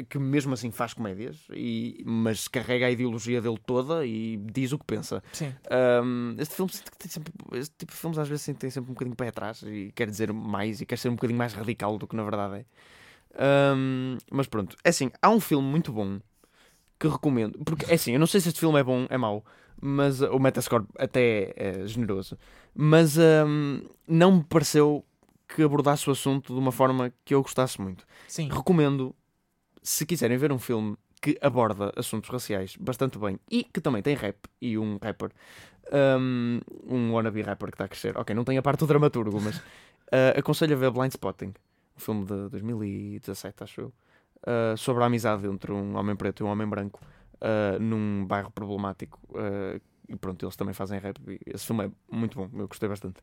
que mesmo assim faz comédias, e, mas carrega a ideologia dele toda e diz o que pensa. Sim. Um, este filme sinto que tem sempre, este tipo de filmes às vezes tem sempre um bocadinho pé atrás e quer dizer mais e quer ser um bocadinho mais radical do que na verdade é. Um, mas pronto, é assim, há um filme muito bom que recomendo, porque é assim, eu não sei se este filme é bom, é mau, mas o Metascore até é generoso, mas um, não me pareceu que abordasse o assunto de uma forma que eu gostasse muito. Sim. Recomendo, se quiserem ver um filme que aborda assuntos raciais bastante bem e que também tem rap e um rapper, um, um wannabe rapper que está a crescer. Ok, não tem a parte do dramaturgo, mas [laughs] uh, aconselho a ver Blind Spotting. um filme de 2017, acho eu, uh, sobre a amizade entre um homem preto e um homem branco uh, num bairro problemático. Uh, e pronto, eles também fazem rap. Esse filme é muito bom, eu gostei bastante.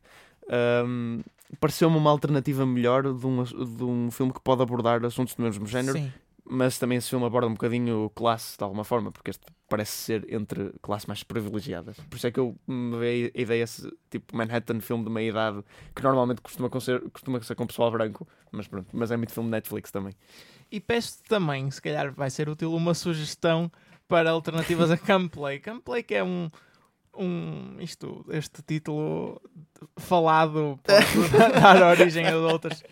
Um, Pareceu-me uma alternativa melhor de um, de um filme que pode abordar assuntos do mesmo género, Sim. Mas também esse filme aborda um bocadinho classe de alguma forma, porque este parece ser entre classes mais privilegiadas. Por isso é que eu me vejo a ideia, tipo Manhattan, filme de meia idade, que normalmente costuma ser, costuma ser com pessoal branco, mas pronto, mas é muito filme Netflix também. E peço também, se calhar vai ser útil, uma sugestão para alternativas a [laughs] Camplay. Camplay que é um, um isto, este título falado pode [laughs] dar origem a outras.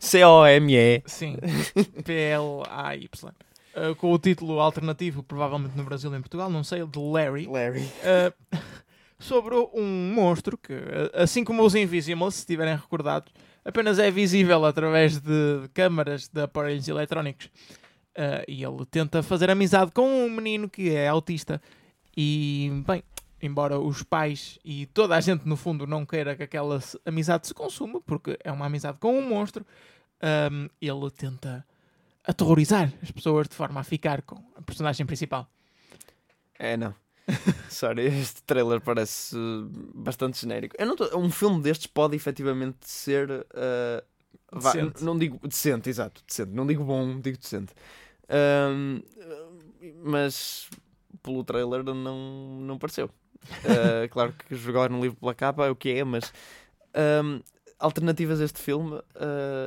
C-O-M-E. Sim, P-L-A-Y. Uh, com o título alternativo, provavelmente no Brasil e em Portugal, não sei, de Larry. Larry. Uh, sobre um monstro que, assim como os Invisimals, se estiverem recordados, apenas é visível através de câmaras de aparelhos eletrónicos. Uh, e ele tenta fazer amizade com um menino que é autista. E, bem, embora os pais e toda a gente, no fundo, não queira que aquela amizade se consuma, porque é uma amizade com um monstro, um, ele tenta aterrorizar as pessoas de forma a ficar com a personagem principal. É, não. [laughs] Sorry, este trailer parece bastante genérico. Eu não tô... Um filme destes pode efetivamente ser. Uh... Vá, não digo decente, exato, decente. Não digo bom, digo decente. Um, mas pelo trailer não, não pareceu. Uh, claro que jogar no livro pela capa é o que é, mas um, alternativas a este filme uh,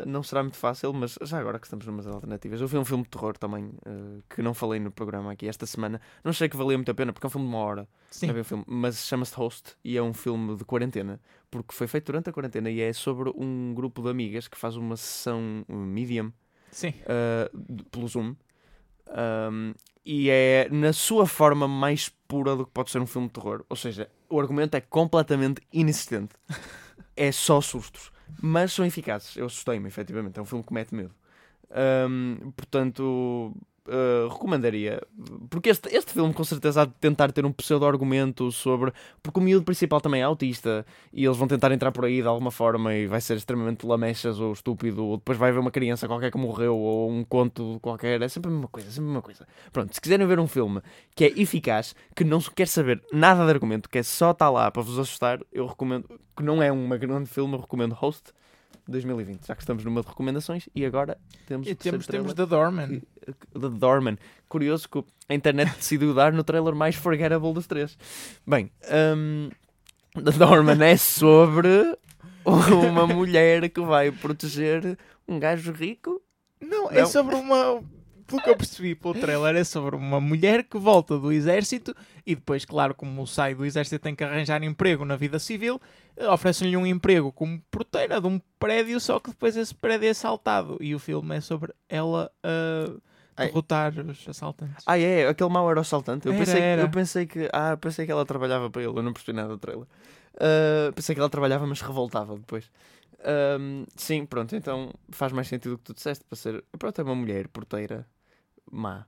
não será muito fácil, mas já agora que estamos numas alternativas, eu vi um filme de terror também uh, que não falei no programa aqui esta semana. Não achei que valia muito a pena porque é um filme de uma hora, Sim. Um filme, mas chama-se Host e é um filme de quarentena porque foi feito durante a quarentena e é sobre um grupo de amigas que faz uma sessão medium Sim. Uh, pelo Zoom. Um, e é na sua forma mais pura do que pode ser um filme de terror. Ou seja, o argumento é completamente inexistente. [laughs] é só sustos. Mas são eficazes. Eu assustei-me, efetivamente. É um filme que mete medo. Um, portanto, uh, recomendaria. Porque este, este filme, com certeza, há de tentar ter um pseudo-argumento sobre. Porque o miúdo principal também é autista e eles vão tentar entrar por aí de alguma forma e vai ser extremamente lamechas ou estúpido. Ou depois vai haver uma criança qualquer que morreu ou um conto qualquer. É sempre a mesma coisa, sempre a mesma coisa. Pronto, se quiserem ver um filme que é eficaz, que não quer saber nada de argumento, que é só estar lá para vos assustar, eu recomendo. Que não é um grande filme, eu recomendo Host. 2020, já que estamos numa de recomendações e agora temos e temos, temos The Dorman The Dorman curioso que a internet decidiu dar no trailer mais forgettable dos três. Bem, um, The Dorman é sobre uma mulher que vai proteger um gajo rico. Não, é não. é sobre uma pelo que eu percebi pelo trailer, é sobre uma mulher que volta do exército e depois, claro, como sai do exército, tem que arranjar emprego na vida civil, oferecem-lhe um emprego como porteira de um prédio, só que depois esse prédio é assaltado. E o filme é sobre ela a derrotar os assaltantes. Ah, é? Aquele mau era o assaltante? Eu, era, pensei, era. eu pensei que. Ah, pensei que ela trabalhava para ele, eu não percebi nada do trailer. Uh, pensei que ela trabalhava, mas revoltava depois. Um, sim, pronto, então faz mais sentido o que tu disseste para ser. Pronto, é uma mulher porteira má.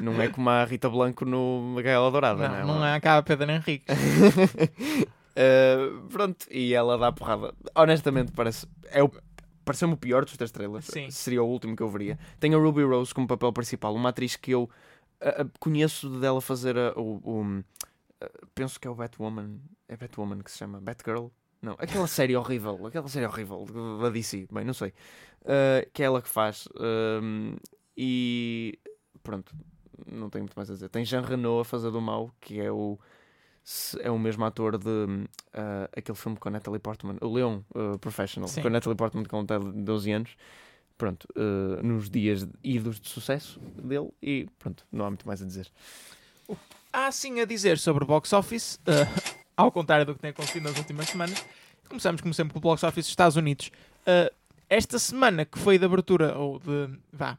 Não é como a Rita Blanco no Gaela Dourada, não, não é? Não é a Pedro Henrique. [laughs] uh, pronto, e ela dá porrada. Honestamente, parece. É o, pareceu-me o pior dos três trailers. Sim. Seria o último que eu veria. Tem a Ruby Rose como papel principal, uma atriz que eu uh, conheço dela fazer a, o. o penso que é o Batwoman. É Batwoman que se chama? Batgirl? Não, aquela série horrível, aquela série horrível da DC, bem, não sei. Uh, que é ela que faz. Uh, e pronto, não tenho muito mais a dizer. Tem Jean Renault a fazer do mal, que é o é o mesmo ator de uh, aquele filme com a Natalie Portman, o Leon uh, Professional, Sim. com a Natalie Portman com 12 anos. Pronto, uh, nos dias idos de sucesso dele, e pronto, não há muito mais a dizer. Há sim a dizer sobre o box office, ao contrário do que tem acontecido nas últimas semanas. Começamos, como sempre, com o box office dos Estados Unidos. esta semana, que foi de abertura, ou de. vá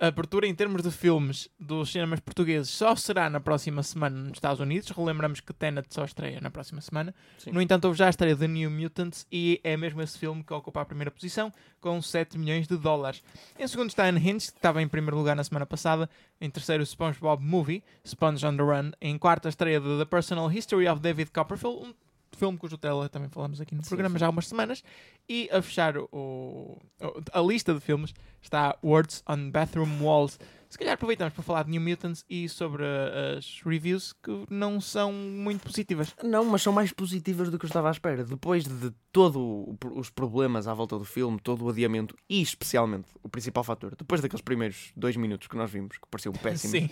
a abertura em termos de filmes dos cinemas portugueses só será na próxima semana nos Estados Unidos. Relembramos que Tenet só estreia na próxima semana. Sim. No entanto, houve já a estreia de New Mutants e é mesmo esse filme que ocupa a primeira posição, com 7 milhões de dólares. Em segundo está Unhinged, que estava em primeiro lugar na semana passada. Em terceiro, SpongeBob Movie, Sponge on the Run. Em quarta, a estreia de The Personal History of David Copperfield, um filme cujo trailer também falamos aqui no Sim, programa sim. já há umas semanas. E a fechar o, a lista de filmes está Words on Bathroom Walls. Se calhar aproveitamos para falar de New Mutants e sobre uh, as reviews que não são muito positivas. Não, mas são mais positivas do que eu estava à espera. Depois de todos os problemas à volta do filme, todo o adiamento e especialmente o principal fator, depois daqueles primeiros dois minutos que nós vimos, que pareciam [laughs] péssimos, Sim,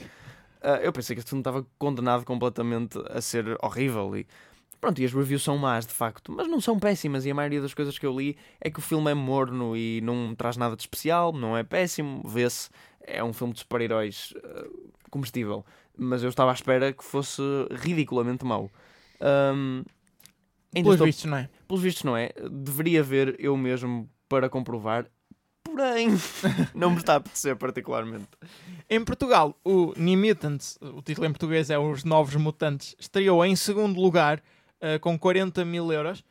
ah, eu pensei que este filme estava condenado completamente a ser horrível e pronto, e as reviews são más de facto, mas não são péssimas e a maioria das coisas que eu li é que o filme é morno e não traz nada de especial, não é péssimo, vê-se, é um filme de super-heróis ah, comestível, mas eu estava à espera que fosse ridiculamente mau. Ainda pelos estou- vistos, não é? pelos vistos não é, deveria ver eu mesmo para comprovar, porém [laughs] não me está a apetecer particularmente. Em Portugal, o New Mutants, o título em português é Os Novos Mutantes, estreou em segundo lugar uh, com 40 mil euros,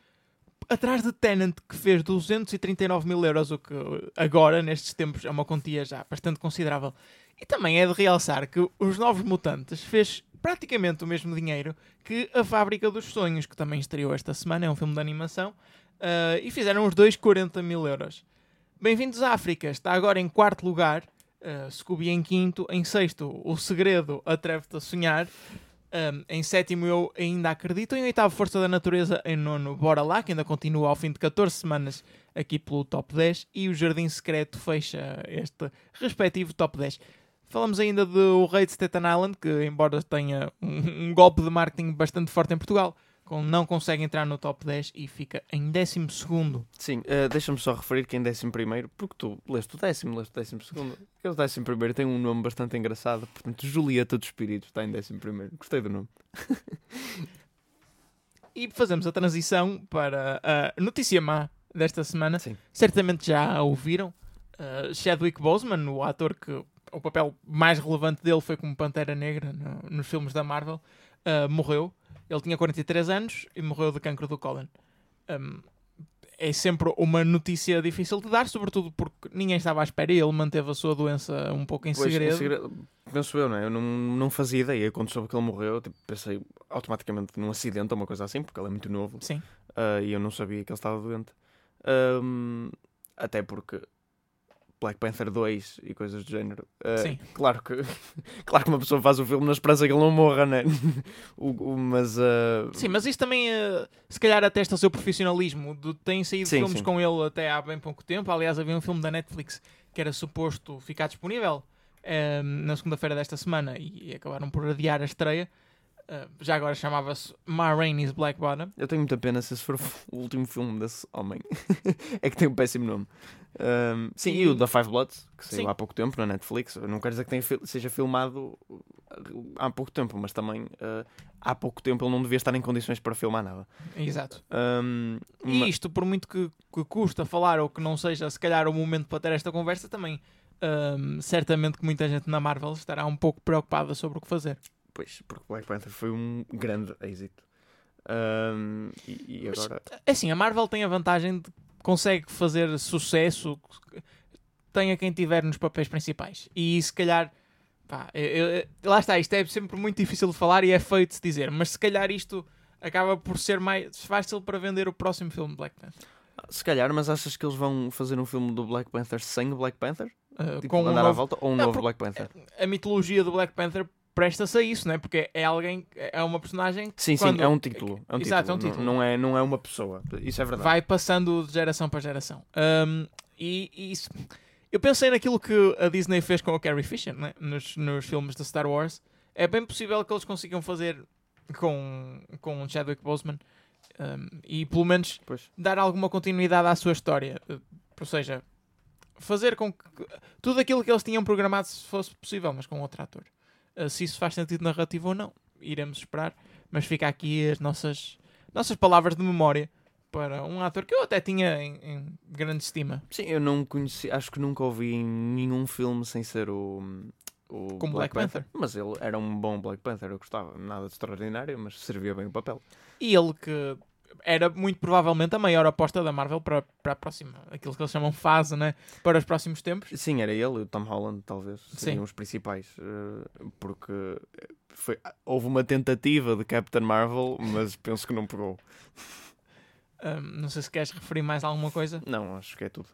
atrás de Tenant, que fez 239 mil euros, o que agora, nestes tempos, é uma quantia já bastante considerável. E também é de realçar que Os Novos Mutantes fez praticamente o mesmo dinheiro que A Fábrica dos Sonhos, que também estreou esta semana, é um filme de animação, uh, e fizeram os dois 40 mil euros. Bem-vindos à África, está agora em quarto lugar, uh, Scooby em quinto, em sexto, O Segredo, Atreve-te a Sonhar, um, em sétimo eu ainda acredito, em oitavo Força da Natureza, em nono Bora Lá, que ainda continua ao fim de 14 semanas aqui pelo top 10, e o Jardim Secreto fecha este respectivo top 10. Falamos ainda do Rei de Staten Island, que embora tenha um, um golpe de marketing bastante forte em Portugal, não consegue entrar no top 10 e fica em décimo segundo. Sim, eh, deixa-me só referir que em décimo primeiro, porque tu leste o décimo, leste o décimo segundo. Aquele décimo primeiro tem um nome bastante engraçado, portanto, Julieta dos Espíritos está em décimo primeiro. Gostei do nome. [laughs] E fazemos a transição para a notícia má desta semana. Sim. Certamente já a ouviram. Uh, Chadwick Boseman, o ator que o papel mais relevante dele foi como Pantera Negra no- nos filmes da Marvel, uh, morreu. Ele tinha 43 anos e morreu de cancro do cólon. Um, é sempre uma notícia difícil de dar, sobretudo porque ninguém estava à espera e ele manteve a sua doença um pouco em Pois, em segredo. segredo, penso eu, não é? Eu não, não fazia ideia. Quando soube que ele morreu, tipo, pensei automaticamente num acidente ou uma coisa assim, porque ele é muito novo. Sim. Ah, e eu não sabia que ele estava doente. Ahm, até porque Black Panther 2 e coisas do género. Ah, Sim. Claro que, [laughs] claro que uma pessoa faz o filme na esperança que ele não morra, né? [laughs] o, o- mas. ah, Sim, mas isso também, eh, se calhar, atesta o seu profissionalismo. Tem saído Sim, filmes sim. com ele até há bem pouco tempo. Aliás, havia um filme da Netflix que era suposto ficar disponível na segunda-feira desta semana e, acabaram por adiar a estreia. Eh, já agora chamava-se Ma Rainey's Black Bottom. Eu tenho muita pena se esse for [laughs] o último filme desse homem. [laughs] é que tem um péssimo nome. Ahm, sim, e... E- o da Five Bloods, que saiu Sim. há pouco tempo na Netflix. Eu Não quero dizer que tenha seja filmado há pouco tempo, mas também ah, há pouco tempo ele não devia estar em condições para filmar nada. Exato. Ahm, E ma- isto, por muito que, que custa falar ou que não seja, se calhar, o momento para ter esta conversa, também ehm, certamente que muita gente na Marvel estará um pouco preocupada sobre o que fazer. Pois, porque Black Panther foi um grande êxito. Ahm, e, e Mas- agora. É assim, a Marvel tem a vantagem de que consegue fazer sucesso, tenha quem tiver nos papéis principais. E se calhar, pá, eu- eu- lá está, isto é sempre muito difícil de falar e é feito de se dizer, mas se calhar isto acaba por ser mais fácil para vender o próximo filme de Black Panther. Se calhar, mas achas que eles vão fazer um filme do Black Panther sem o Black Panther? Uh, Tipo, com um novo- volta? Ou um Não, novo Black Panther? A mitologia do Black Panther presta-se a isso, né? porque é alguém, é uma personagem que Sim, sim, quando- é um título. É um Exato, é um título. título. Não, não é, não é uma pessoa. Isso é verdade. vai passando de geração para geração. Um, e, e isso. Eu pensei naquilo que a Disney fez com o Carrie Fisher né? nos, nos filmes de Star Wars. É bem possível que eles consigam fazer com, com Chadwick Boseman um, e pelo menos Pois. dar alguma continuidade à sua história. Ou seja, fazer com que tudo aquilo que eles tinham programado se fosse possível, mas com outro ator. Uh, se isso faz sentido narrativo ou não, iremos esperar. Mas fica aqui as nossas, nossas palavras de memória para um ator que eu até tinha em, em grande estima. Sim, eu não conheci, acho que nunca ouvi em nenhum filme sem ser o, o Como Black Panther. Mas ele era um bom Black Panther, eu gostava. Nada de extraordinário, mas servia bem o papel. E ele que era muito provavelmente a maior aposta da Marvel para, para a próxima, aquilo que eles chamam fase, né? Para os próximos tempos. Sim, era ele e o Tom Holland, talvez, seriam Sim. os principais, eh, porque foi, houve uma tentativa de Captain Marvel, mas penso que não pegou. Ahm, não sei se queres referir mais alguma coisa. Não, acho que é tudo.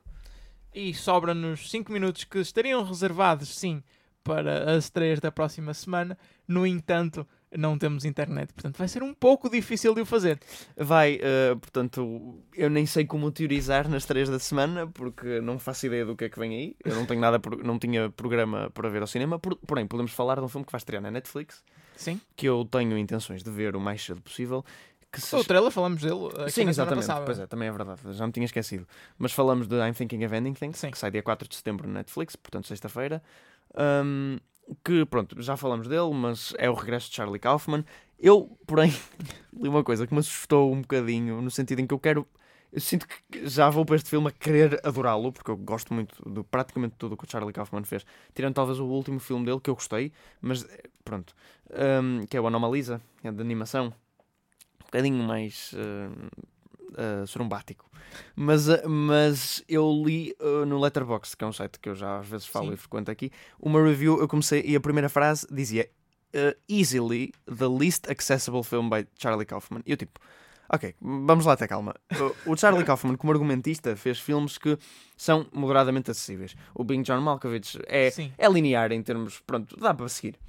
E sobra-nos 5 minutos que estariam reservados, sim, para as estreias da próxima semana. No entanto, não temos internet, portanto vai ser um pouco difícil de o fazer. Vai, eh, portanto, eu nem sei como teorizar nas três da semana, porque não faço ideia do que é que vem aí. Eu não tenho nada, não tinha programa para ver ao cinema. Por- porém, podemos falar de um filme que vai estrear na Netflix, Sim. que eu tenho intenções de ver o mais cedo possível. Que se... O trailer falamos dele aqui Sim, exatamente. Pois é, também é verdade. Já me tinha esquecido. Mas falamos de I'm Thinking of Ending Things, Sim. que sai dia 4 de setembro na Netflix, portanto, sexta-feira. Um, que, pronto, já falamos dele, mas é o regresso de Charlie Kaufman. Eu, porém, [laughs] li uma coisa que me assustou um bocadinho, no sentido em que eu quero. Eu sinto que já vou para este filme a querer adorá-lo, porque eu gosto muito de praticamente tudo o que o Charlie Kaufman fez. Tirando talvez o último filme dele, que eu gostei, mas eh, pronto. Um, que é o Anomalisa, é de animação. Um bocadinho mais uh, uh, sorumbático. Mas, uh, mas eu li uh, no Letterboxd, que é um site que eu já às vezes falo Sim. e frequento aqui, uma review, eu comecei e a primeira frase dizia Easily the least accessible film by Charlie Kaufman. E eu tipo, ok, vamos lá ter calma. O Charlie Kaufman, como argumentista, fez filmes que são moderadamente acessíveis. O Being John Malkovich é, Sim. é linear em termos, pronto, dá para seguir.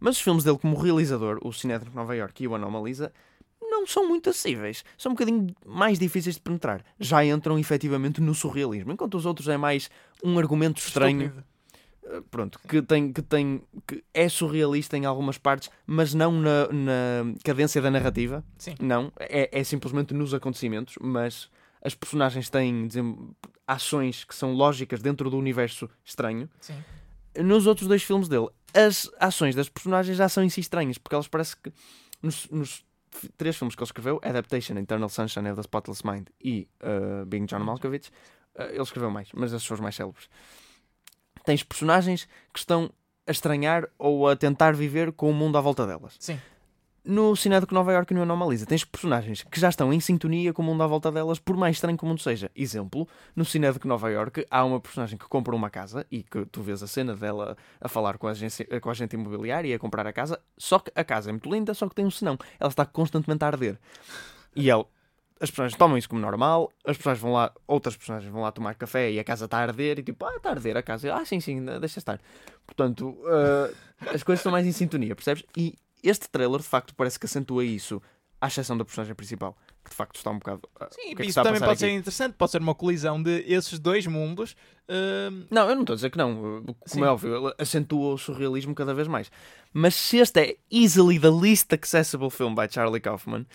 Mas os filmes dele como realizador, o Cinético de Nova York e o Anomalisa, não são muito acessíveis. São um bocadinho mais difíceis de penetrar. Já entram efetivamente no surrealismo, enquanto os outros é mais um argumento estranho, Estúpido. eh, pronto, que tem, que tem, que é surrealista em algumas partes, mas não na, na cadência da narrativa. Sim. Não, é, é simplesmente nos acontecimentos, mas as personagens têm desem- ações que são lógicas dentro do universo estranho Sim. nos outros dois filmes dele, as ações das personagens já são em si estranhas, porque elas parece que nos, nos três filmes que ele escreveu, Adaptation, Eternal Sunshine of the Spotless Mind e uh, Being John Malkovich, uh, ele escreveu mais, mas esses são os mais célebres. Tens personagens que estão a estranhar ou a tentar viver com o mundo à volta delas. Sim. No Cinético de Nova York no Anomalisa, tens personagens que já estão em sintonia com o mundo à volta delas, por mais estranho que o mundo seja. Exemplo, no Cinético de Nova York há uma personagem que compra uma casa e que tu vês a cena dela a falar com a, agência, com a agente imobiliária e a comprar a casa, só que a casa é muito linda, só que tem um senão. Ela está constantemente a arder. E ele, as personagens tomam isso como normal, as personagens vão lá, outras personagens vão lá tomar café e a casa está a arder e tipo, ah, está a arder a casa. Ah, sim, sim, deixa estar. Portanto, uh, as coisas estão mais em sintonia, percebes? E este trailer, de facto, parece que acentua isso, à exceção da personagem principal, que de facto está um bocado. uh, Sim, é isso também pode ser aqui? interessante, pode ser uma colisão de esses dois mundos. Ahm, Não, eu não estou a dizer que não. Como Sim. é óbvio, acentua o surrealismo cada vez mais. Mas se este é easily the least accessible film by Charlie Kaufman,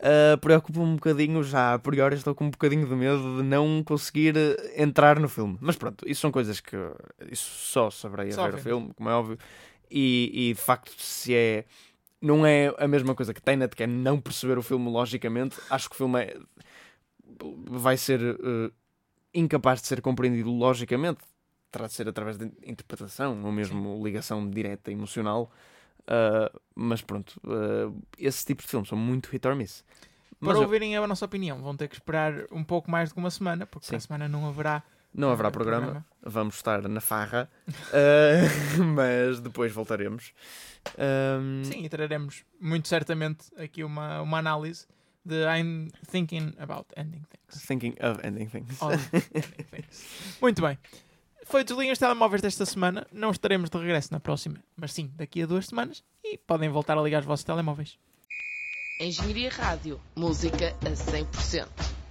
uh, preocupa-me um bocadinho, já a priori estou com um bocadinho de medo de não conseguir uh, entrar no filme. Mas pronto, isso são coisas que isso só saberei Só ver o filme, como é óbvio. E, e de facto, se é. Não é a mesma coisa que Tenet, que é não perceber o filme logicamente. Acho que o filme é, vai ser uh, incapaz de ser compreendido logicamente. Terá de ser através de interpretação ou mesmo ligação direta emocional. Uh, mas pronto, uh, esse tipo de filmes são muito hit or miss. Mas para eu- ouvirem a nossa opinião, vão ter que esperar um pouco mais do que uma semana, porque para a Sim. semana não haverá. Não haverá eh, programa, vamos estar na farra, uh, [laughs] mas depois voltaremos. Um, Sim, e traremos muito certamente aqui uma, uma análise de I'm thinking about ending things. Thinking of ending things. On ending things. [laughs] Muito bem. Foi desliguem os telemóveis desta semana. Não estaremos de regresso na próxima, mas sim daqui a duas semanas. E podem voltar a ligar os vossos telemóveis. Engenharia Rádio. Música a 100%.